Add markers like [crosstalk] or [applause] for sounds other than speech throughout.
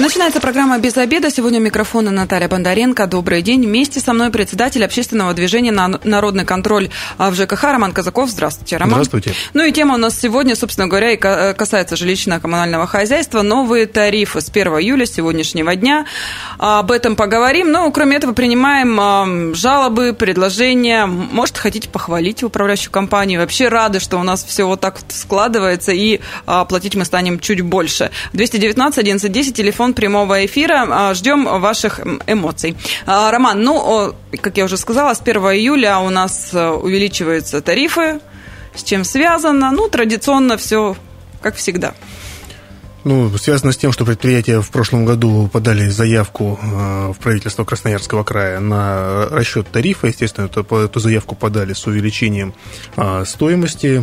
Начинается программа «Без обеда». Сегодня у микрофона Наталья Бондаренко. Добрый день. Вместе со мной председатель общественного движения «Народный контроль» в ЖКХ Роман Казаков. Здравствуйте, Роман. Здравствуйте. Ну и тема у нас сегодня, собственно говоря, и касается жилищно-коммунального хозяйства. Новые тарифы с 1 июля сегодняшнего дня. Об этом поговорим. Но, кроме этого, принимаем жалобы, предложения. Может, хотите похвалить управляющую компанию. Вообще рады, что у нас все вот так вот складывается, и платить мы станем чуть больше. 219 11 телефон телефон прямого эфира. А, ждем ваших эмоций. А, Роман, ну, как я уже сказала, с 1 июля у нас э, увеличиваются тарифы. С чем связано? Ну, традиционно все как всегда. Ну, связано с тем, что предприятия в прошлом году подали заявку э, в правительство Красноярского края на расчет тарифа. Естественно, эту, эту заявку подали с увеличением э, стоимости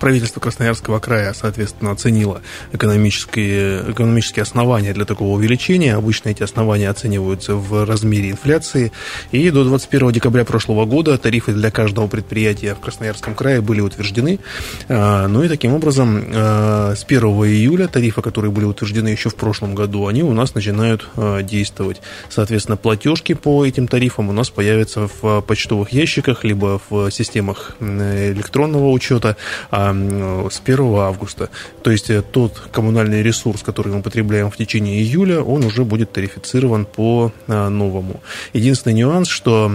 правительство Красноярского края, соответственно, оценило экономические, экономические основания для такого увеличения. Обычно эти основания оцениваются в размере инфляции. И до 21 декабря прошлого года тарифы для каждого предприятия в Красноярском крае были утверждены. А, ну и таким образом а, с 1 июля тарифы, которые были утверждены еще в прошлом году, они у нас начинают а, действовать. Соответственно, платежки по этим тарифам у нас появятся в почтовых ящиках, либо в системах электронного учета. Э, с 1 августа. То есть э, тот коммунальный ресурс, который мы потребляем в течение июля, он уже будет тарифицирован по э, новому. Единственный нюанс, что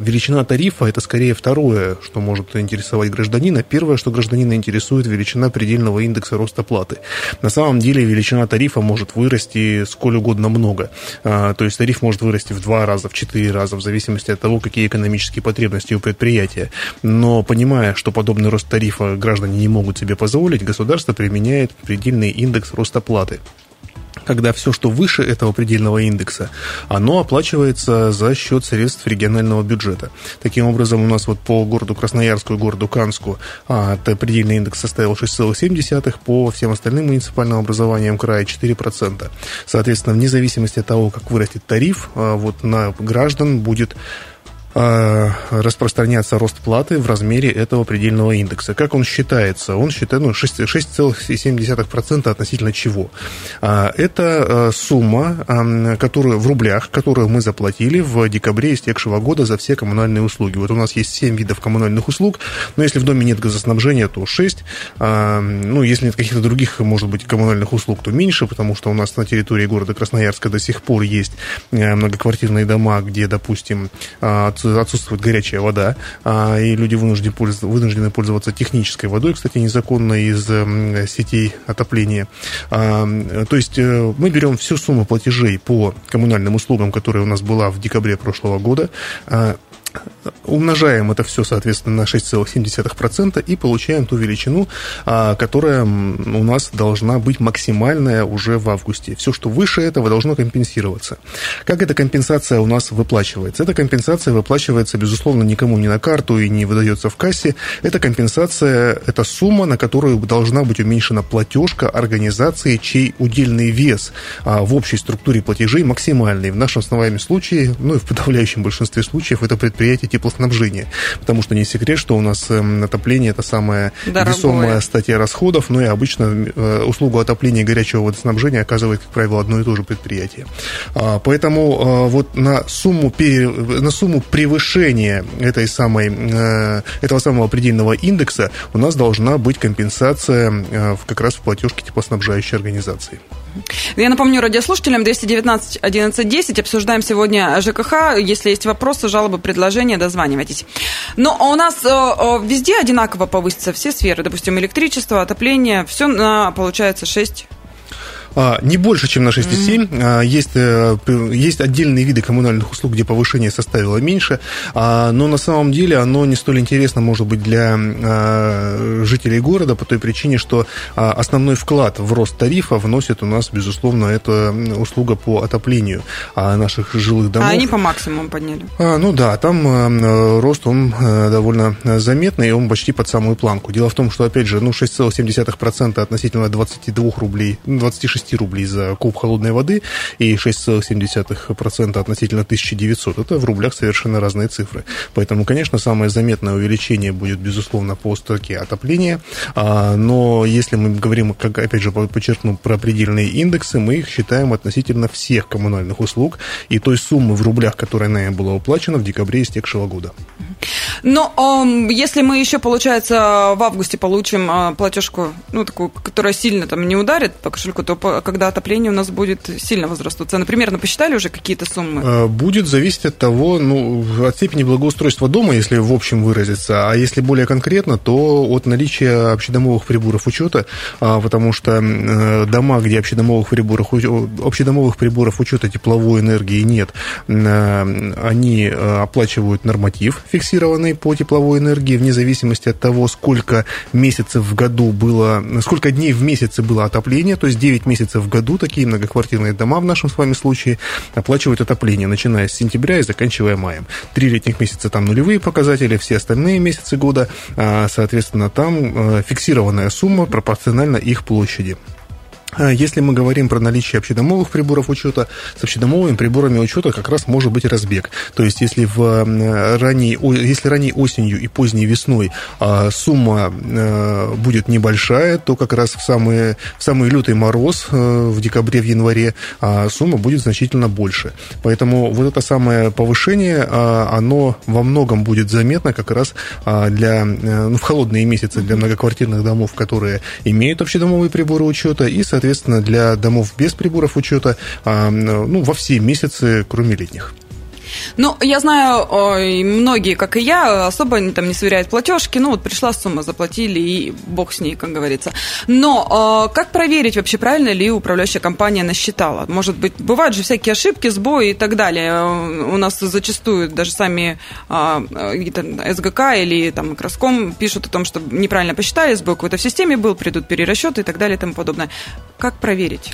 величина тарифа – это скорее второе, что может интересовать гражданина. Первое, что гражданина интересует, величина предельного индекса роста платы. На самом деле величина тарифа может вырасти сколь угодно много. То есть тариф может вырасти в два раза, в четыре раза, в зависимости от того, какие экономические потребности у предприятия. Но понимая, что подобный рост тарифа граждане не могут себе позволить, государство применяет предельный индекс роста платы когда все, что выше этого предельного индекса, оно оплачивается за счет средств регионального бюджета. Таким образом, у нас вот по городу Красноярску и городу Канску а, предельный индекс составил 6,7, по всем остальным муниципальным образованиям края 4%. Соответственно, вне зависимости от того, как вырастет тариф, а, вот на граждан будет распространяться рост платы в размере этого предельного индекса. Как он считается? Он считает ну, 6,7% относительно чего? А, это э, сумма, которую в рублях, которую мы заплатили в декабре истекшего года за все коммунальные услуги. Вот у нас есть 7 видов коммунальных услуг, но если в доме нет газоснабжения, то 6. Ну, если нет каких-то других, может быть, коммунальных услуг, то меньше, потому что у нас на территории города Красноярска до сих пор есть э, многоквартирные дома, где, допустим, отсутствует горячая вода, а, и люди вынуждены вынуждены пользоваться технической водой, кстати, незаконно из сетей отопления. А, то есть э, мы берем всю сумму платежей по коммунальным услугам, которая у нас была в декабре прошлого года, а, умножаем это все, соответственно, на 6,7% и получаем ту величину, а, которая у нас должна быть максимальная уже в августе. Все, что выше этого, должно компенсироваться. Как эта компенсация у нас выплачивается? Эта компенсация выплачивается, безусловно, никому не на карту и не выдается в кассе. Эта компенсация – это сумма, на которую должна быть уменьшена платежка организации, чей удельный вес а, в общей структуре платежей максимальный. В нашем с вами случае, ну и в подавляющем большинстве случаев, это предприятие теплоснабжения. Потому что не секрет, что у нас эм, отопление – это самая Дорогое. весомая статья расходов, но и обычно э, услугу отопления и горячего водоснабжения оказывает, как правило, одно и то же предприятие. А, поэтому э, вот на сумму, на сумму превышения этой самой, э, этого самого предельного индекса у нас должна быть компенсация как раз в платежке теплоснабжающей организации. Я напомню радиослушателям 219 11 10. Обсуждаем сегодня ЖКХ. Если есть вопросы, жалобы, предложения, дозванивайтесь. Но у нас везде одинаково повысятся все сферы. Допустим, электричество, отопление. Все получается, 6 а, не больше, чем на 6,7. Mm-hmm. Есть, э, есть отдельные виды коммунальных услуг, где повышение составило меньше, а, но на самом деле оно не столь интересно, может быть, для а, жителей города по той причине, что основной вклад в рост тарифа вносит у нас, безусловно, эта услуга по отоплению наших жилых домов. А они по максимуму подняли? Ну да, там рост, он э, довольно заметный, он почти под самую планку. Дело в том, что, опять же, ну, 6,7% относительно 22 рублей, 26 6 рублей за куб холодной воды и 6,7% относительно 1900. Это в рублях совершенно разные цифры. Поэтому, конечно, самое заметное увеличение будет, безусловно, по строке отопления. А, но если мы говорим, как, опять же, подчеркну, про предельные индексы, мы их считаем относительно всех коммунальных услуг и той суммы в рублях, которая нами была уплачена в декабре истекшего года. Но если мы еще, получается, в августе получим э, платежку, ну, такую, которая сильно там не ударит по кошельку, то по, когда отопление у нас будет сильно возрастут цены. Примерно посчитали уже какие-то суммы? Э, будет зависеть от того, ну, от степени благоустройства дома, если в общем выразиться, а если более конкретно, то от наличия общедомовых приборов учета, а, потому что э, дома, где общедомовых приборов, общедомовых приборов учета тепловой энергии нет, э, они оплачивают норматив фиксированный по тепловой энергии вне зависимости от того, сколько месяцев в году было, сколько дней в месяце было отопление, то есть 9 месяцев в году такие многоквартирные дома в нашем с вами случае оплачивают отопление, начиная с сентября и заканчивая маем. Три летних месяца там нулевые показатели, все остальные месяцы года, а, соответственно, там а, фиксированная сумма пропорциональна их площади. А если мы говорим про наличие общедомовых приборов учета, с общедомовыми приборами учета как раз может быть разбег. То есть, если, в ранней, если ранней осенью и поздней весной а, сумма э, будет небольшая, то как раз в самый, в самый лютый мороз э, в декабре, в январе а, сумма будет значительно больше. Поэтому вот это самое повышение, оно во многом будет заметно как раз для, э, ну, в холодные месяцы для многоквартирных домов, которые имеют общедомовые приборы учета и, соответственно, соответственно, для домов без приборов учета а, ну, во все месяцы, кроме летних. Ну, я знаю, многие, как и я, особо там не сверяют платежки. Ну, вот пришла сумма, заплатили, и бог с ней, как говорится. Но как проверить вообще, правильно ли управляющая компания насчитала? Может быть, бывают же всякие ошибки, сбои и так далее. У нас зачастую даже сами а, СГК или там Краском пишут о том, что неправильно посчитали, сбой какой-то в системе был, придут перерасчеты и так далее и тому подобное. Как проверить?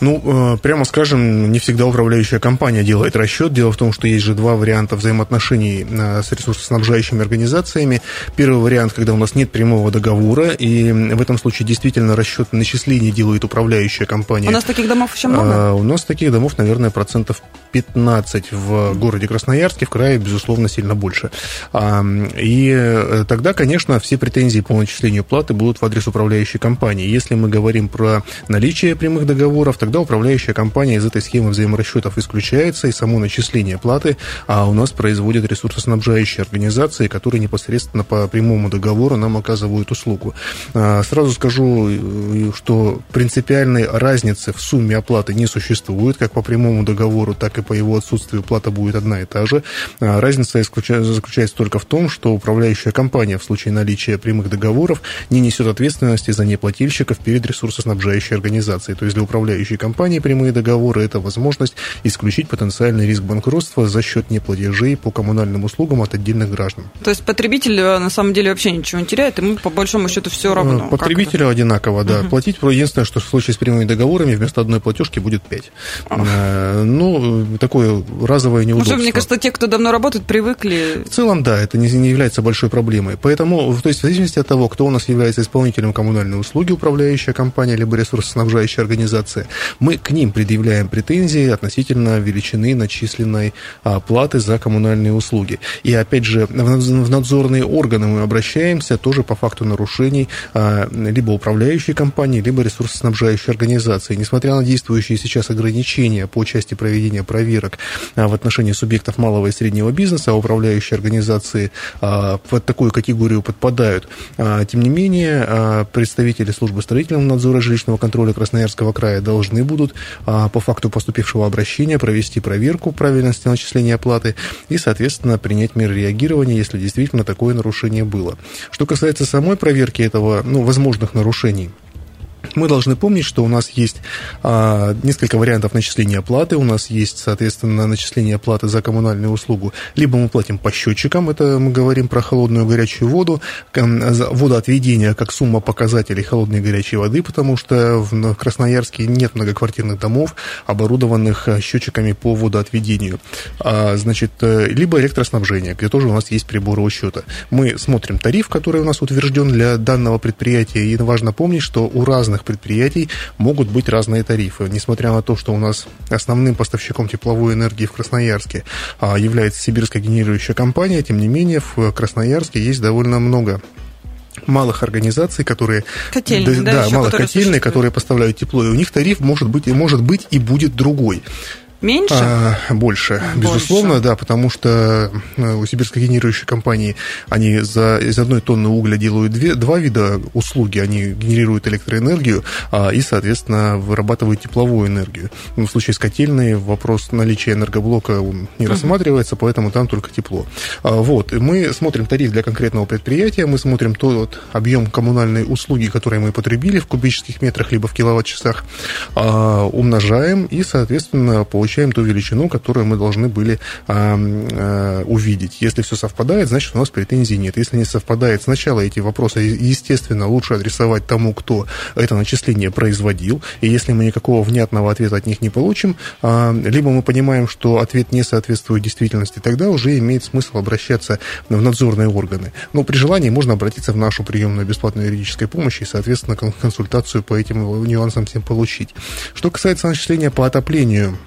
Ну, э, прямо скажем, не всегда управляющая компания делает расчет. Дело в том, что есть же два варианта взаимоотношений э, с ресурсоснабжающими организациями. Первый вариант, когда у нас нет прямого договора, и в этом случае действительно расчет начислений делает управляющая компания. У нас таких домов еще много? Э, у нас таких домов, наверное, процентов 15 в городе Красноярске, в крае, безусловно, сильно больше. И тогда, конечно, все претензии по начислению платы будут в адрес управляющей компании. Если мы говорим про наличие прямых договоров, тогда управляющая компания из этой схемы взаиморасчетов исключается, и само начисление платы а у нас производят ресурсоснабжающие организации, которые непосредственно по прямому договору нам оказывают услугу. А, сразу скажу, э, что принципиальной разницы в сумме оплаты не существует, как по прямому договору, так и по его отсутствию плата будет одна и та же. А, разница заключается только в том, что управляющая компания в случае наличия прямых договоров не несет ответственности за неплательщиков перед ресурсоснабжающей организацией. То есть для управляющей управляющей компании прямые договоры – это возможность исключить потенциальный риск банкротства за счет неплатежей по коммунальным услугам от отдельных граждан. То есть потребитель э, на самом деле вообще ничего не теряет, ему по большому счету все равно. Э, потребителю одинаково, да. Угу. Платить единственное, что в случае с прямыми договорами вместо одной платежки будет 5. А. Ну, такое разовое неудобство. Уже, мне кажется, те, кто давно работает, привыкли. В целом, да, это не, не является большой проблемой. Поэтому, то есть, в зависимости от того, кто у нас является исполнителем коммунальной услуги, управляющая компания, либо ресурсоснабжающая организация, мы к ним предъявляем претензии относительно величины начисленной а, платы за коммунальные услуги. И опять же, в надзорные органы мы обращаемся тоже по факту нарушений а, либо управляющей компании, либо ресурсоснабжающей организации. Несмотря на действующие сейчас ограничения по части проведения проверок а, в отношении субъектов малого и среднего бизнеса, управляющие организации под такую категорию подпадают. Тем не менее, представители службы строительного надзора жилищного контроля Красноярского края должны должны будут а, по факту поступившего обращения провести проверку правильности начисления оплаты и, соответственно, принять меры реагирования, если действительно такое нарушение было. Что касается самой проверки этого, ну, возможных нарушений, мы должны помнить, что у нас есть а, несколько вариантов начисления оплаты. У нас есть, соответственно, начисление оплаты за коммунальную услугу. Либо мы платим по счетчикам, это мы говорим про холодную и горячую воду, за водоотведение как сумма показателей холодной и горячей воды, потому что в Красноярске нет многоквартирных домов, оборудованных а, счетчиками по водоотведению. А, значит, э, либо электроснабжение, где тоже у нас есть приборы учета. Мы смотрим тариф, который у нас утвержден для данного предприятия, и важно помнить, что у разных разных предприятий могут быть разные тарифы. Несмотря на то, что у нас основным поставщиком тепловой энергии в Красноярске а, является сибирская генерирующая компания, тем не менее в Красноярске есть довольно много малых организаций, которые... Котельные, да, да, да малых котельные, которые поставляют тепло, и у них тариф может быть, может быть и будет другой. Меньше? А, больше, больше, безусловно, да, потому что э, у сибирской генерирующей компании они за, из одной тонны угля делают две, два вида услуги. Они генерируют электроэнергию а, и, соответственно, вырабатывают тепловую энергию. Ну, в случае с котельной вопрос наличия энергоблока не рассматривается, поэтому там только тепло. А, вот, мы смотрим тариф для конкретного предприятия, мы смотрим тот объем коммунальной услуги, которые мы потребили в кубических метрах либо в киловатт-часах, а, умножаем и, соответственно, получаем получаем ту величину, которую мы должны были а, а, увидеть. Если все совпадает, значит, у нас претензий нет. Если не совпадает, сначала эти вопросы, естественно, лучше адресовать тому, кто это начисление производил. И если мы никакого внятного ответа от них не получим, а, либо мы понимаем, что ответ не соответствует действительности, тогда уже имеет смысл обращаться в надзорные органы. Но при желании можно обратиться в нашу приемную бесплатной юридической помощи и, соответственно, консультацию по этим нюансам всем получить. Что касается начисления по отоплению,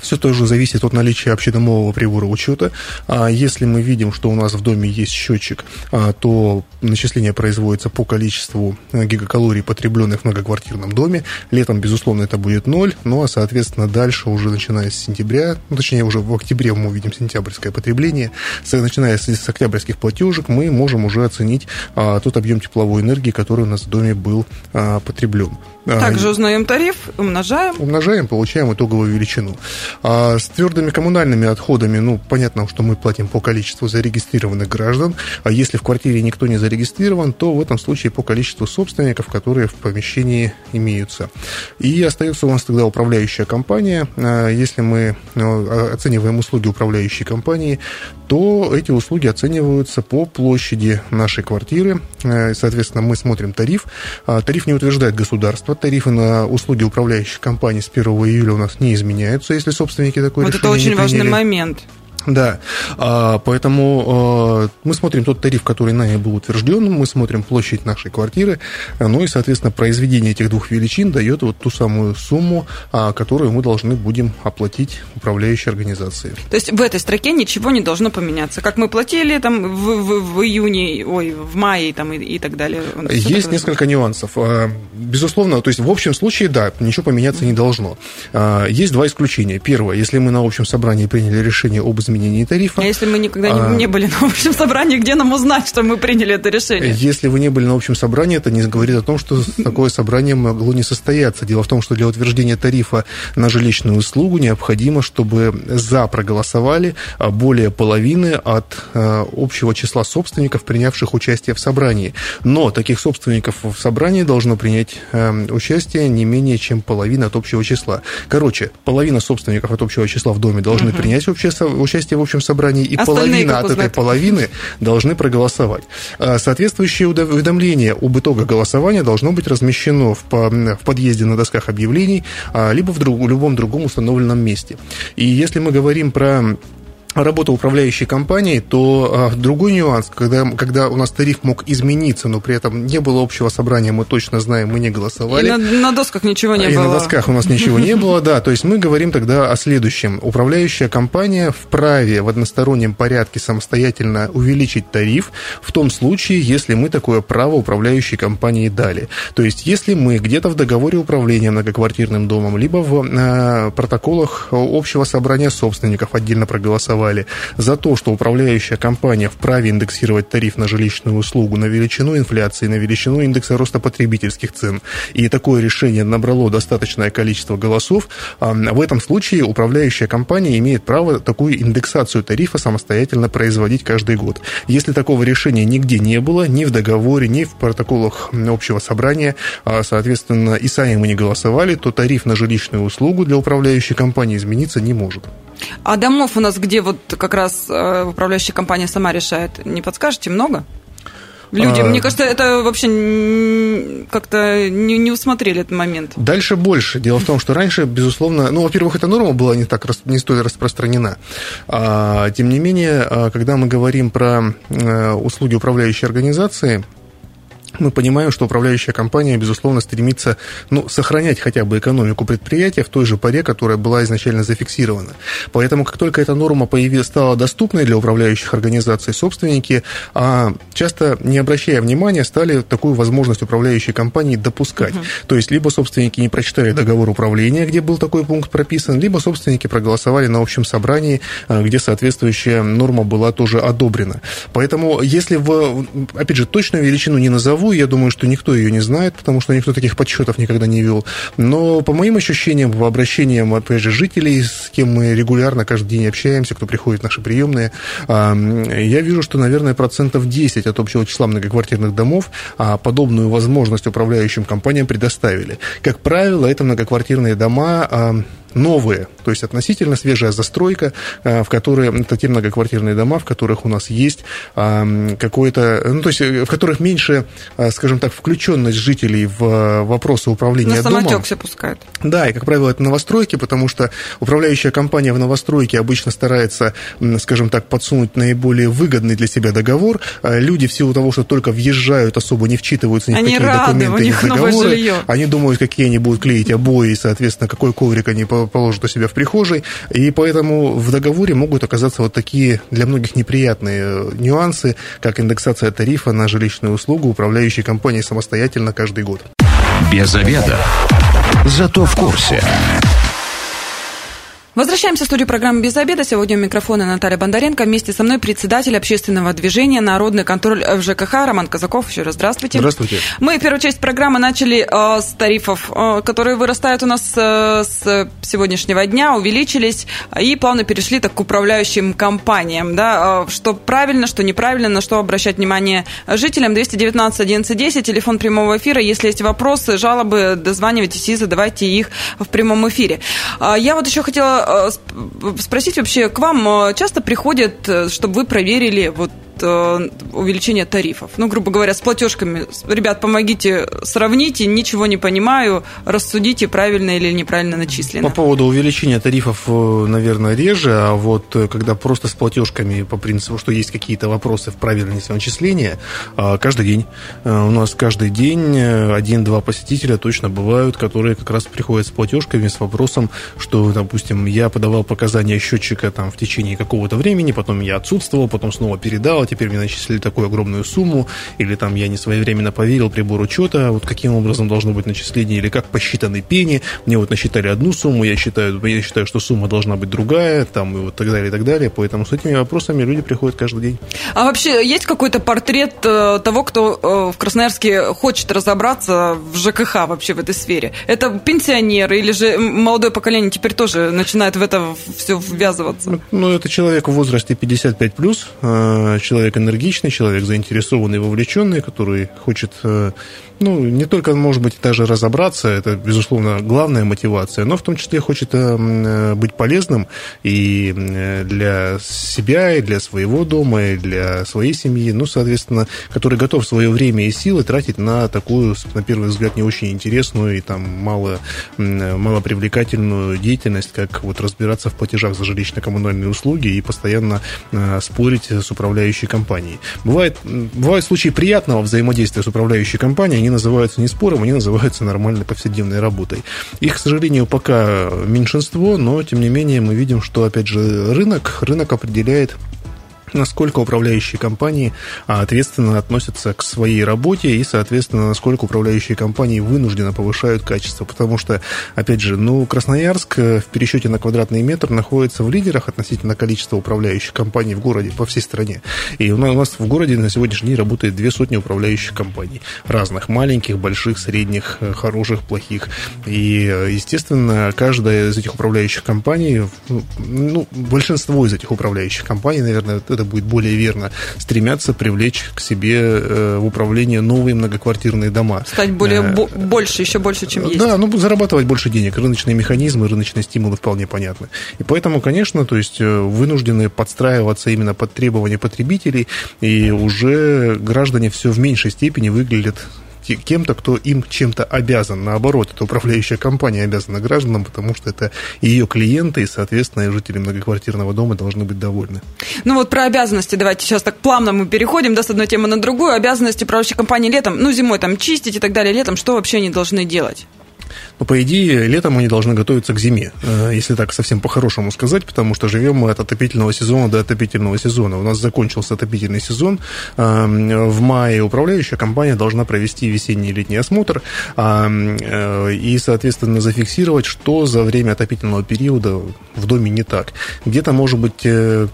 все тоже зависит от наличия общедомового прибора учета. А если мы видим, что у нас в доме есть счетчик, а, то начисление производится по количеству э, гигакалорий, потребленных в многоквартирном доме. Летом, безусловно, это будет ноль, ну а, соответственно, дальше уже начиная с сентября, ну, точнее, уже в октябре мы увидим сентябрьское потребление, начиная с, с октябрьских платежек, мы можем уже оценить а, тот объем тепловой энергии, который у нас в доме был потреблен. Также узнаем тариф, умножаем. Умножаем, получаем итоговую величину. А с твердыми коммунальными отходами, ну, понятно, что мы платим по количеству зарегистрированных граждан, а если в квартире никто не зарегистрирован, то в этом случае по количеству собственников, которые в помещении имеются. И остается у нас тогда управляющая компания. А если мы ну, оцениваем услуги управляющей компании, то эти услуги оцениваются по площади нашей квартиры. Э, соответственно, мы смотрим тариф. А тариф не утверждает государство. Тарифы на услуги управляющих компаний с 1 июля у нас не изменяются, если собственники такое вот решение это очень не важный приняли. момент. Да, а, поэтому а, мы смотрим тот тариф, который нами был утвержден, мы смотрим площадь нашей квартиры, ну и, соответственно, произведение этих двух величин дает вот ту самую сумму, а, которую мы должны будем оплатить управляющей организации. То есть в этой строке ничего не должно поменяться, как мы платили там в, в, в июне, ой, в мае там и, и так далее. Есть несколько нюансов. Безусловно, то есть в общем случае, да, ничего поменяться не должно. Есть два исключения. Первое, если мы на общем собрании приняли решение об изменении тарифа. А если мы никогда а... не были на общем собрании, где нам узнать, что мы приняли это решение? Если вы не были на общем собрании, это не говорит о том, что [laughs] такое собрание могло не состояться. Дело в том, что для утверждения тарифа на жилищную услугу необходимо, чтобы за проголосовали более половины от э, общего числа собственников, принявших участие в собрании. Но таких собственников в собрании должно принять э, участие не менее чем половина от общего числа. Короче, половина собственников от общего числа в доме должны угу. принять общее, участие в общем собрании, и Остальные, половина от этой половины должны проголосовать. А, соответствующее уведомление об итогах голосования должно быть размещено в, в подъезде на досках объявлений, а, либо в друг, любом другом установленном месте. И если мы говорим про работа управляющей компанией, то а, другой нюанс, когда, когда у нас тариф мог измениться, но при этом не было общего собрания, мы точно знаем, мы не голосовали. И на, на досках ничего не и было. И на досках у нас ничего не было, да. То есть мы говорим тогда о следующем. Управляющая компания вправе в одностороннем порядке самостоятельно увеличить тариф в том случае, если мы такое право управляющей компании дали. То есть если мы где-то в договоре управления многоквартирным домом, либо в э, протоколах общего собрания собственников отдельно проголосовали, проголосовали за то, что управляющая компания вправе индексировать тариф на жилищную услугу на величину инфляции, на величину индекса роста потребительских цен, и такое решение набрало достаточное количество голосов, в этом случае управляющая компания имеет право такую индексацию тарифа самостоятельно производить каждый год. Если такого решения нигде не было, ни в договоре, ни в протоколах общего собрания, а, соответственно, и сами мы не голосовали, то тариф на жилищную услугу для управляющей компании измениться не может. А домов у нас, где вот как раз э, управляющая компания сама решает, не подскажете, много? Люди, а... мне кажется, это вообще как-то не, не усмотрели этот момент. Дальше больше. Дело в том, что раньше, безусловно, ну, во-первых, эта норма была не так не столь распространена. А, тем не менее, а, когда мы говорим про э, услуги управляющей организации, мы понимаем, что управляющая компания, безусловно, стремится ну, сохранять хотя бы экономику предприятия в той же паре, которая была изначально зафиксирована. Поэтому, как только эта норма появилась, стала доступной для управляющих организаций, собственники, а часто, не обращая внимания, стали такую возможность управляющей компании допускать. Угу. То есть, либо собственники не прочитали договор управления, где был такой пункт прописан, либо собственники проголосовали на общем собрании, а, где соответствующая норма была тоже одобрена. Поэтому, если в, опять же, точную величину не назову, я думаю, что никто ее не знает, потому что никто таких подсчетов никогда не вел. Но по моим ощущениям, по обращениям, опять же, жителей, с кем мы регулярно каждый день общаемся, кто приходит в наши приемные, я вижу, что, наверное, процентов 10 от общего числа многоквартирных домов а, подобную возможность управляющим компаниям предоставили. Как правило, это многоквартирные дома новые, то есть относительно свежая застройка, э, в которые, это те многоквартирные дома, в которых у нас есть какое-то, ну, то есть э, в которых меньше, э, скажем так, включенность жителей в вопросы управления На домом. самотек все пускают. Да, и, как правило, это новостройки, потому что управляющая компания в новостройке обычно старается, скажем так, подсунуть наиболее выгодный для себя договор. Люди в силу того, что только въезжают, особо не вчитываются ни в они какие рады, документы, ни в договоры. Они думают, какие они будут клеить обои, и, соответственно, какой коврик они положат у себя в прихожей, и поэтому в договоре могут оказаться вот такие для многих неприятные э, нюансы, как индексация тарифа на жилищную услугу управляющей компанией самостоятельно каждый год. Без обеда. Зато в курсе. Возвращаемся в студию программы «Без обеда». Сегодня у микрофона Наталья Бондаренко. Вместе со мной председатель общественного движения «Народный контроль в ЖКХ» Роман Казаков. Еще раз здравствуйте. Здравствуйте. Мы первую часть программы начали э, с тарифов, э, которые вырастают у нас э, с сегодняшнего дня, увеличились и плавно перешли так к управляющим компаниям. Да? Э, что правильно, что неправильно, на что обращать внимание жителям. 219 11 телефон прямого эфира. Если есть вопросы, жалобы, дозванивайтесь и задавайте их в прямом эфире. Э, я вот еще хотела спросить вообще, к вам э, часто приходят, э, чтобы вы проверили вот Э, увеличения тарифов. Ну, грубо говоря, с платежками. Ребят, помогите, сравните, ничего не понимаю, рассудите, правильно или неправильно начислено. По поводу увеличения тарифов, э, наверное, реже, а вот э, когда просто с платежками по принципу, что есть какие-то вопросы в правильности начисления, каждый день. У нас каждый день один-два посетителя точно бывают, которые как раз приходят с платежками, с вопросом, что, допустим, я подавал показания счетчика там в течение какого-то времени, потом я отсутствовал, потом снова передал, теперь мне начислили такую огромную сумму, или там я не своевременно поверил прибор учета, вот каким образом должно быть начисление, или как посчитаны пени, мне вот насчитали одну сумму, я считаю, я считаю, что сумма должна быть другая, там и вот так далее, и так далее, поэтому с этими вопросами люди приходят каждый день. А вообще есть какой-то портрет э, того, кто э, в Красноярске хочет разобраться в ЖКХ вообще в этой сфере? Это пенсионеры или же молодое поколение теперь тоже начинает в это все ввязываться? Ну, это человек в возрасте 55+, плюс, э, человек человек энергичный, человек заинтересованный, вовлеченный, который хочет э, ну, не только, может быть, даже разобраться, это, безусловно, главная мотивация, но в том числе хочет э, э, быть полезным и э, для себя, и для своего дома, и для своей семьи, ну, соответственно, который готов свое время и силы тратить на такую, на первый взгляд, не очень интересную и там мало, мало привлекательную деятельность, как вот разбираться в платежах за жилищно-коммунальные услуги и постоянно спорить с управляющей компанией. Бывает, бывают случаи приятного взаимодействия с управляющей компанией, они называются не спором, они называются нормальной повседневной работой. Их, к сожалению, пока меньшинство, но, тем не менее, мы видим, что, опять же, рынок, рынок определяет насколько управляющие компании а, ответственно относятся к своей работе и, соответственно, насколько управляющие компании вынужденно повышают качество. Потому что, опять же, ну, Красноярск э, в пересчете на квадратный метр находится в лидерах относительно количества управляющих компаний в городе, по всей стране. И у нас в городе на сегодняшний день работает две сотни управляющих компаний. Разных, маленьких, больших, средних, э, хороших, плохих. И, э, естественно, каждая из этих управляющих компаний, ну, большинство из этих управляющих компаний, наверное, это будет более верно, стремятся привлечь к себе э, в управление новые многоквартирные дома. Стать более э, больше, еще больше, чем есть. Да, ну, зарабатывать больше денег. Рыночные механизмы, рыночные стимулы вполне понятны. И поэтому, конечно, то есть э, вынуждены подстраиваться именно под требования потребителей, и уже граждане все в меньшей степени выглядят кем-то, кто им чем-то обязан. Наоборот, это управляющая компания обязана гражданам, потому что это ее клиенты, и, соответственно, жители многоквартирного дома должны быть довольны. Ну вот про обязанности давайте сейчас так плавно мы переходим, да, с одной темы на другую. Обязанности управляющей компании летом, ну, зимой там чистить и так далее, летом что вообще они должны делать? Но, по идее, летом они должны готовиться к зиме, э, если так совсем по-хорошему сказать, потому что живем мы от отопительного сезона до отопительного сезона. У нас закончился отопительный сезон. Э, в мае управляющая компания должна провести весенний и летний осмотр э, и, соответственно, зафиксировать, что за время отопительного периода в доме не так. Где-то, может быть,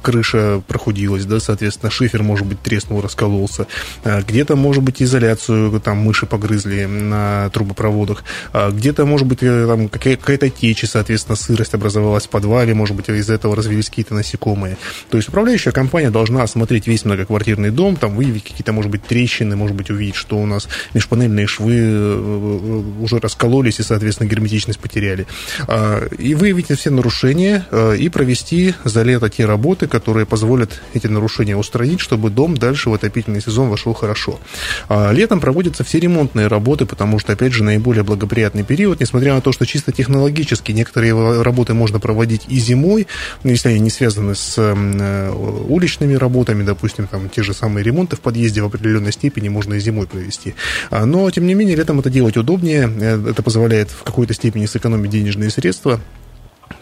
крыша прохудилась, да, соответственно, шифер, может быть, треснул, раскололся. Где-то, может быть, изоляцию там мыши погрызли на трубопроводах. Где-то, может быть, э, там какая-то течь, соответственно, сырость образовалась в подвале, может быть, из-за этого развились какие-то насекомые. То есть управляющая компания должна осмотреть весь многоквартирный дом, там выявить какие-то, может быть, трещины, может быть, увидеть, что у нас межпанельные швы э, э, уже раскололись и, соответственно, герметичность потеряли. А, и выявить все нарушения и провести за лето те работы, которые позволят эти нарушения устранить, чтобы дом дальше в отопительный сезон вошел хорошо. А, летом проводятся все ремонтные работы, потому что, опять же, наиболее благоприятный период, несмотря на то, что чисто технологически некоторые работы можно проводить и зимой, ну, если они не связаны с э, уличными работами, допустим, там те же самые ремонты в подъезде в определенной степени можно и зимой провести. А, но, тем не менее, летом это делать удобнее, э, это позволяет в какой-то степени сэкономить денежные средства,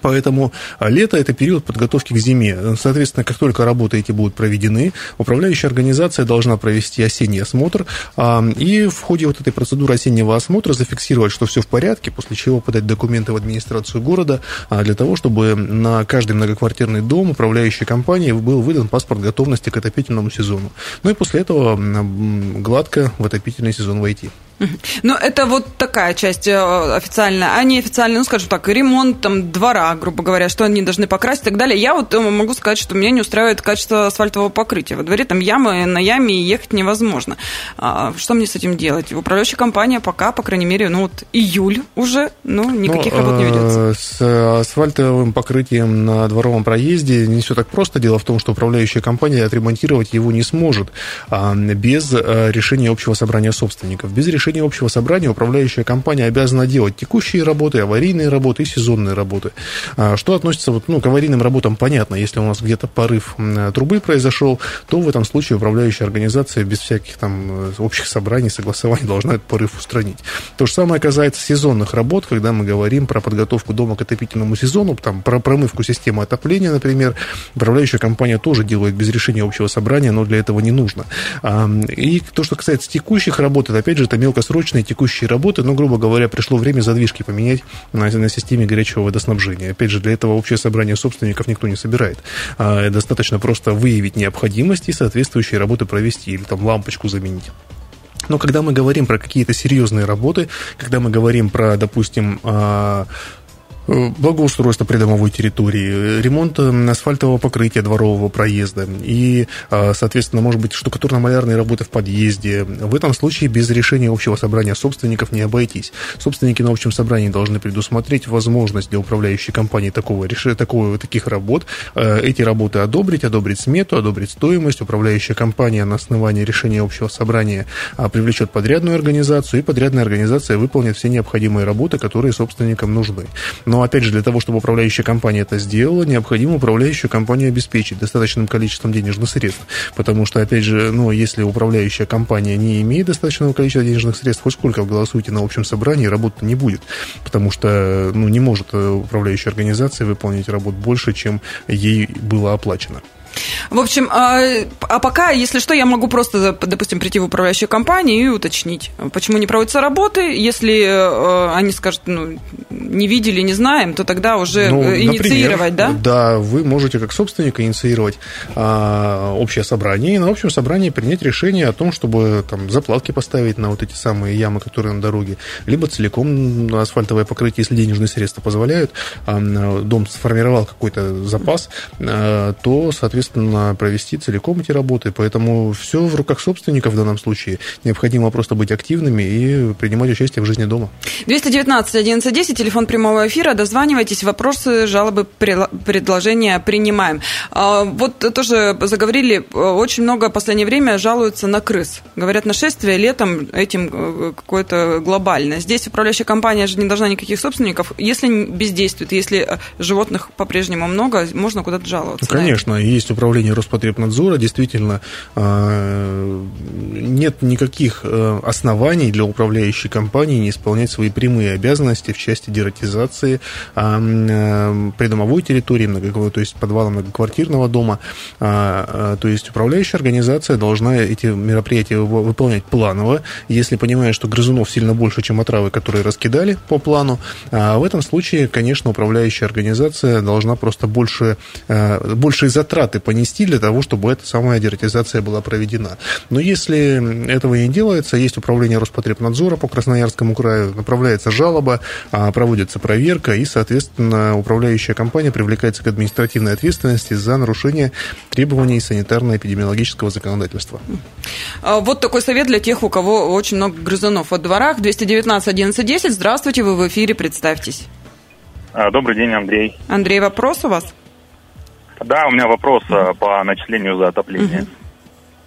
Поэтому а, лето – это период подготовки к зиме. Соответственно, как только работы эти будут проведены, управляющая организация должна провести осенний осмотр а, и в ходе вот этой процедуры осеннего осмотра зафиксировать, что все в порядке, после чего подать документы в администрацию города а, для того, чтобы на каждый многоквартирный дом управляющей компании был выдан паспорт готовности к отопительному сезону. Ну и после этого гладко в отопительный сезон войти. Ну, это вот такая часть э, официальная, а неофициальная, ну, скажем так, ремонт там двора, грубо говоря, что они должны покрасить и так далее. Я вот э, могу сказать, что меня не устраивает качество асфальтового покрытия. Во дворе там ямы, на яме ехать невозможно. А, что мне с этим делать? Управляющая компания пока, по крайней мере, ну, вот июль уже, ну, никаких ну, работ не ведется. Э, с асфальтовым покрытием на дворовом проезде не все так просто. Дело в том, что управляющая компания отремонтировать его не сможет а, без решения общего собрания собственников. Без решения решения общего собрания управляющая компания обязана делать текущие работы, аварийные работы и сезонные работы. А что относится вот, ну, к аварийным работам, понятно. Если у нас где-то порыв трубы произошел, то в этом случае управляющая организация без всяких там э, общих собраний, согласований [laughs] должна этот порыв устранить. То же самое касается сезонных работ, когда мы говорим про подготовку дома к отопительному сезону, там, про промывку системы отопления, например, управляющая компания тоже делает без решения общего собрания, но для этого не нужно. И то, что касается текущих работ, это, опять же, это мелко краткосрочные текущие работы, но, грубо говоря, пришло время задвижки поменять на, на системе горячего водоснабжения. Опять же, для этого общее собрание собственников никто не собирает. А, достаточно просто выявить необходимость и соответствующие работы провести или там лампочку заменить. Но когда мы говорим про какие-то серьезные работы, когда мы говорим про, допустим, а, Э, благоустройство придомовой территории, ремонт э, асфальтового покрытия дворового проезда и, э, соответственно, может быть, штукатурно-малярные работы в подъезде. В этом случае без решения общего собрания собственников не обойтись. Собственники на общем собрании должны предусмотреть возможность для управляющей компании такого, такого, таких работ, эти работы одобрить, одобрить смету, одобрить стоимость. Управляющая компания на основании решения общего собрания а, привлечет подрядную организацию, и подрядная организация выполнит все необходимые работы, которые собственникам нужны. Но, опять же, для того, чтобы управляющая компания это сделала, необходимо управляющую компанию обеспечить достаточным количеством денежных средств. Потому что, опять же, ну, если управляющая компания не имеет достаточного количества денежных средств, хоть сколько голосуете на общем собрании, работы не будет. Потому что, ну, не может э, управляющая организация выполнить работу больше, чем ей было оплачено. В общем, а, а пока, если что, я могу просто, допустим, прийти в управляющую компанию и уточнить, почему не проводятся работы. Если э, они скажут, ну, не видели, не знаем, то тогда уже ну, э, инициировать, например, да? Да, вы можете как собственник инициировать а, общее собрание и на общем собрании принять решение о том, чтобы там заплатки поставить на вот эти самые ямы, которые на дороге, либо целиком асфальтовое покрытие, если денежные средства позволяют, а, дом сформировал какой-то запас, а, то, соответственно, необходимо провести целиком эти работы, поэтому все в руках собственников в данном случае. Необходимо просто быть активными и принимать участие в жизни дома. 219 1110, телефон прямого эфира, дозванивайтесь, вопросы, жалобы, предложения принимаем. А, вот тоже заговорили, очень много в последнее время жалуются на крыс. Говорят, нашествие летом этим э, какое-то глобальное. Здесь управляющая компания же не должна никаких собственников. Если бездействует, если э, животных по-прежнему много, можно куда-то жаловаться. Ну, конечно, есть управление Роспотребнадзора, действительно а, нет никаких э, оснований для управляющей компании не исполнять свои прямые обязанности в части дератизации а, придомовой территории, то есть подвала многоквартирного дома. А, то есть управляющая организация должна эти мероприятия выполнять планово. Если понимая, что грызунов сильно больше, чем отравы, которые раскидали по плану, в этом случае, конечно, управляющая организация должна просто больше, э, большие затраты понести для того, чтобы эта самая дератизация была проведена. Но если этого не делается, есть управление Роспотребнадзора по Красноярскому краю, направляется жалоба, а, проводится проверка, и, соответственно, управляющая компания привлекается к административной ответственности за нарушение требований санитарно-эпидемиологического законодательства. А, вот такой совет для тех, у кого очень много грызунов во дворах. 219 11 10. Здравствуйте, вы в эфире, представьтесь. А, добрый день, Андрей. Андрей, вопрос у вас? Да, у меня вопрос mm по начислению за отопление. Угу.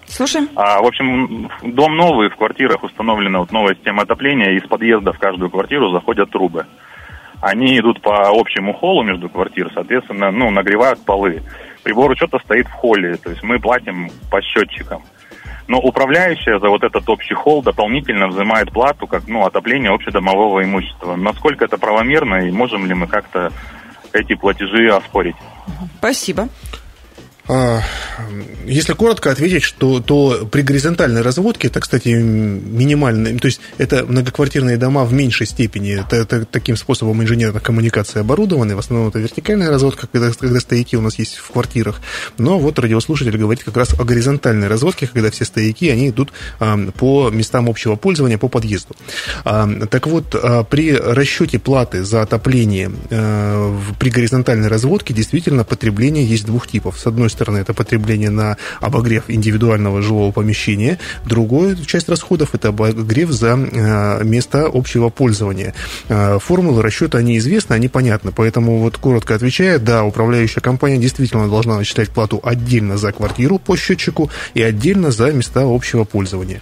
Слушаем. А, в общем, дом новый, в квартирах установлена вот новая система отопления, из подъезда в каждую квартиру заходят трубы. Они идут по общему холлу между квартир, соответственно, ну, нагревают полы. Прибор учета стоит в холле, то есть мы платим по счетчикам. Но управляющая за вот этот общий холл дополнительно взимает плату, как ну, отопление общедомового имущества. Насколько это правомерно и можем ли мы как-то эти платежи оспорить? Спасибо. А, если коротко ответить, что то при горизонтальной разводке, это, кстати, минимальная, то есть это многоквартирные дома в меньшей степени, это, это таким способом инженерной коммуникации оборудованы, в основном это вертикальная разводка, когда, когда стояки у нас есть в квартирах, но вот радиослушатель говорит как раз о горизонтальной разводке, когда все стояки, они идут а, по местам общего пользования, по подъезду. А, так вот, при расчете платы за отопление при горизонтальной разводке действительно потребление есть двух типов. С одной стороны, это потребление на обогрев индивидуального жилого помещения. Другая часть расходов – это обогрев за э, места общего пользования. Э, формулы расчета, они известны, они понятны. Поэтому, вот коротко отвечая, да, управляющая компания действительно должна начислять плату отдельно за квартиру по счетчику и отдельно за места общего пользования.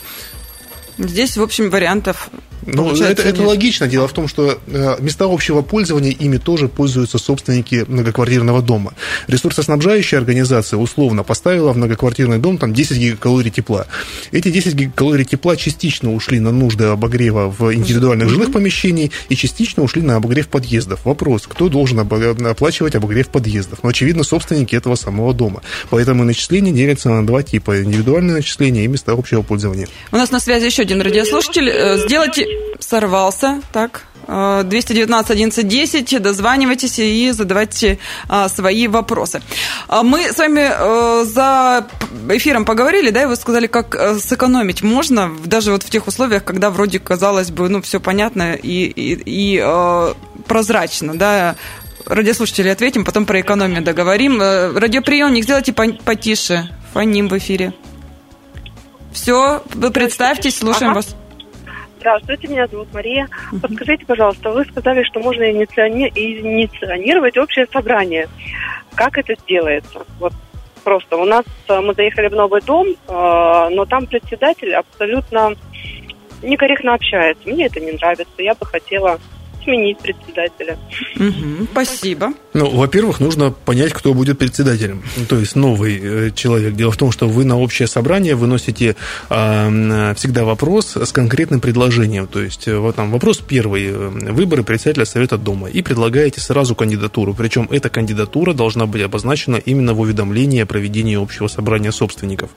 Здесь, в общем, вариантов ну, это, это логично. Дело в том, что э, места общего пользования ими тоже пользуются собственники многоквартирного дома. Ресурсоснабжающая организация условно поставила в многоквартирный дом там 10 гигакалорий тепла. Эти 10 гигакалорий тепла частично ушли на нужды обогрева в индивидуальных жилых помещениях и частично ушли на обогрев подъездов. Вопрос, кто должен оплачивать обогрев подъездов? Ну, очевидно, собственники этого самого дома. Поэтому начисления делятся на два типа. Индивидуальные начисления и места общего пользования. У нас на связи еще один радиослушатель. Э, сделайте сорвался, так, 219 11 10, дозванивайтесь и задавайте а, свои вопросы. А мы с вами а, за эфиром поговорили, да, и вы сказали, как сэкономить можно, даже вот в тех условиях, когда вроде казалось бы, ну, все понятно и, и, и прозрачно, да, радиослушатели ответим, потом про экономию договорим. Радиоприемник сделайте потише, фоним в эфире. Все, вы представьтесь, слушаем ага. вас. Здравствуйте, меня зовут Мария. Подскажите, пожалуйста, вы сказали, что можно инициировать общее собрание. Как это делается? Вот просто у нас э, мы заехали в новый дом, э, но там председатель абсолютно некорректно общается. Мне это не нравится. Я бы хотела сменить председателя. Угу, спасибо. Ну, во-первых, нужно понять, кто будет председателем. То есть новый э, человек. Дело в том, что вы на общее собрание выносите э, всегда вопрос с конкретным предложением. То есть э, вот там вопрос первый. Э, выборы председателя Совета Дома. И предлагаете сразу кандидатуру. Причем эта кандидатура должна быть обозначена именно в уведомлении о проведении общего собрания собственников.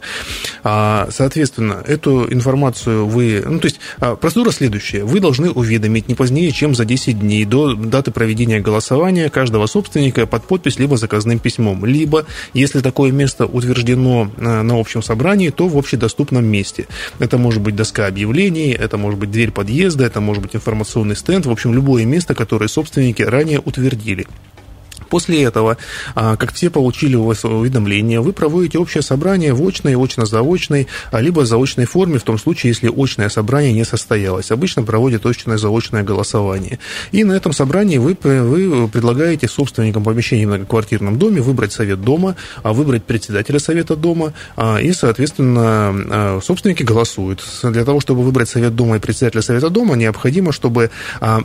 А, соответственно, эту информацию вы... Ну, то есть а, процедура следующая. Вы должны уведомить не позднее, чем за 10 10 дней до даты проведения голосования каждого собственника под подпись либо заказным письмом, либо, если такое место утверждено э, на общем собрании, то в общедоступном месте. Это может быть доска объявлений, это может быть дверь подъезда, это может быть информационный стенд, в общем, любое место, которое собственники ранее утвердили. После этого, а, как все получили у вас уведомление, вы проводите общее собрание в очной, очно-заочной, а, либо заочной форме, в том случае, если очное собрание не состоялось. Обычно проводят очное-заочное голосование. И на этом собрании вы, вы предлагаете собственникам помещений в многоквартирном доме выбрать совет дома, а выбрать председателя совета дома, и, соответственно, собственники голосуют. Для того, чтобы выбрать совет дома и председателя совета дома, необходимо, чтобы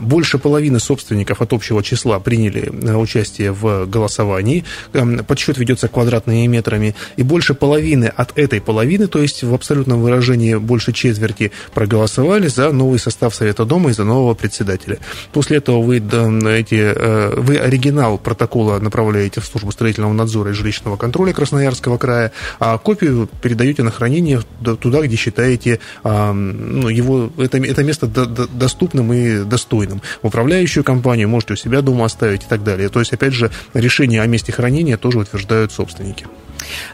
больше половины собственников от общего числа приняли участие в голосовании. Эм, подсчет ведется квадратными метрами. И больше половины от этой половины, то есть в абсолютном выражении больше четверти, проголосовали за новый состав Совета Дома и за нового председателя. После этого вы, эти, э, вы оригинал протокола направляете в службу строительного надзора и жилищного контроля Красноярского края, а копию передаете на хранение туда, где считаете ну, его, это, это место доступным и достойным. В управляющую компанию можете у себя дома оставить и так далее. То есть, опять же, же решение о месте хранения тоже утверждают собственники.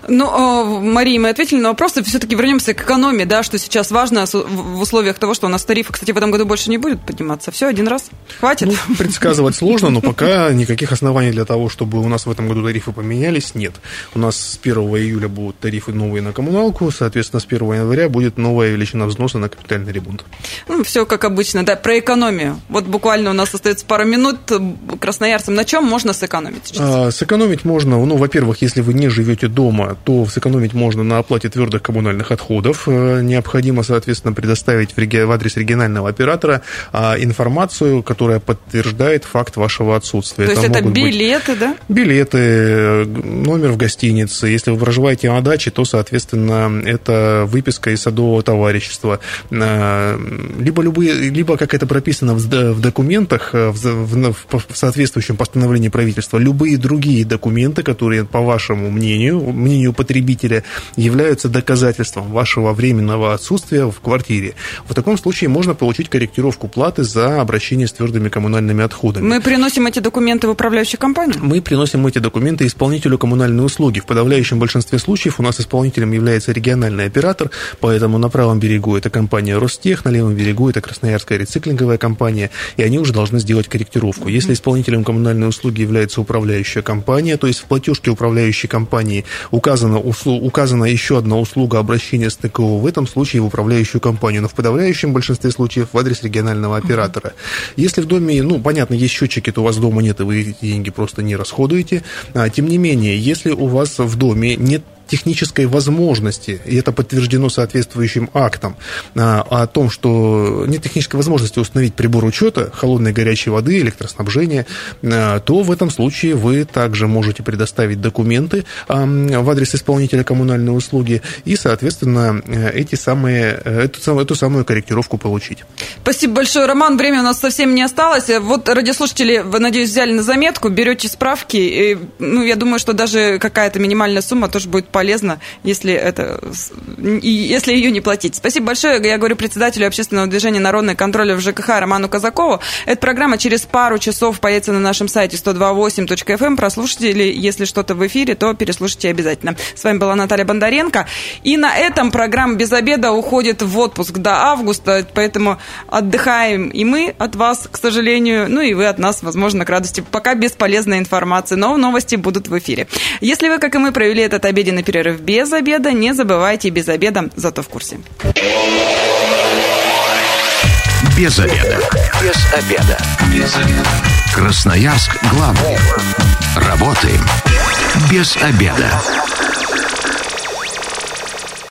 Ну, Мария, мы ответили на вопрос, все-таки вернемся к экономии, да, что сейчас важно в условиях того, что у нас тарифы, кстати, в этом году больше не будет подниматься. Все, один раз, хватит? Ну, [laughs] предсказывать сложно, но пока никаких оснований для того, чтобы у нас в этом году тарифы поменялись, нет. У нас с 1 июля будут тарифы новые на коммуналку, соответственно, с 1 января будет новая величина взноса на капитальный ремонт. Ну, все как обычно, да, про экономию. Вот буквально у нас остается пару минут. Красноярцам на чем можно сэкономить? А, сэкономить можно, ну, во-первых, если вы не живете дома, то сэкономить можно на оплате твердых коммунальных отходов. Э, необходимо, соответственно, предоставить в, реги... в адрес регионального оператора а, информацию, которая подтверждает факт вашего отсутствия. То это есть это билеты, быть... да? Билеты, номер в гостинице. Если вы проживаете на даче, то, соответственно, это выписка из садового товарищества. Э, либо, любые, либо как это прописано в документах, э, в соответствующем постановлении правительства, любые другие документы, которые, по вашему мнению, мнению потребителя, являются доказательством вашего временного отсутствия в квартире. В таком случае можно получить корректировку платы за обращение с твердыми коммунальными отходами. Мы приносим эти документы в управляющую компанию? Мы приносим эти документы исполнителю коммунальной услуги. В подавляющем большинстве случаев у нас исполнителем является региональный оператор, поэтому на правом берегу это компания Ростех, на левом берегу это Красноярская рециклинговая компания, и они уже должны сделать корректировку. Если исполнителем коммунальной услуги является управляющая компания, то есть в платежке управляющей компании указана, указана еще одна услуга обращения с ТКО, в этом случае в управляющую компанию, но в подавляющем большинстве случаев в адрес регионального оператора. Если в доме, ну, понятно, есть счетчики, то у вас дома нет, и вы эти деньги просто не расходуете. А, тем не менее, если у вас в доме нет технической возможности, и это подтверждено соответствующим актом, а, о том, что нет технической возможности установить прибор учета холодной и горячей воды, электроснабжения, а, то в этом случае вы также можете предоставить документы а, в адрес исполнителя коммунальной услуги и, соответственно, эти самые, эту, эту самую корректировку получить. Спасибо большое, Роман. Время у нас совсем не осталось. Вот радиослушатели, надеюсь, взяли на заметку, берете справки. И, ну, я думаю, что даже какая-то минимальная сумма тоже будет полезно, если, это, если ее не платить. Спасибо большое. Я говорю председателю общественного движения «Народный контроль» в ЖКХ Роману Казакову. Эта программа через пару часов появится на нашем сайте 128.fm. Эм. Прослушайте, или если что-то в эфире, то переслушайте обязательно. С вами была Наталья Бондаренко. И на этом программа «Без обеда» уходит в отпуск до августа, поэтому отдыхаем и мы от вас, к сожалению, ну и вы от нас, возможно, к радости. Пока бесполезная информация, но новости будут в эфире. Если вы, как и мы, провели этот обеденный перерыв без обеда. Не забывайте без обеда, зато в курсе. Без обеда. Без обеда. Без обеда. Красноярск главный. Работаем без обеда.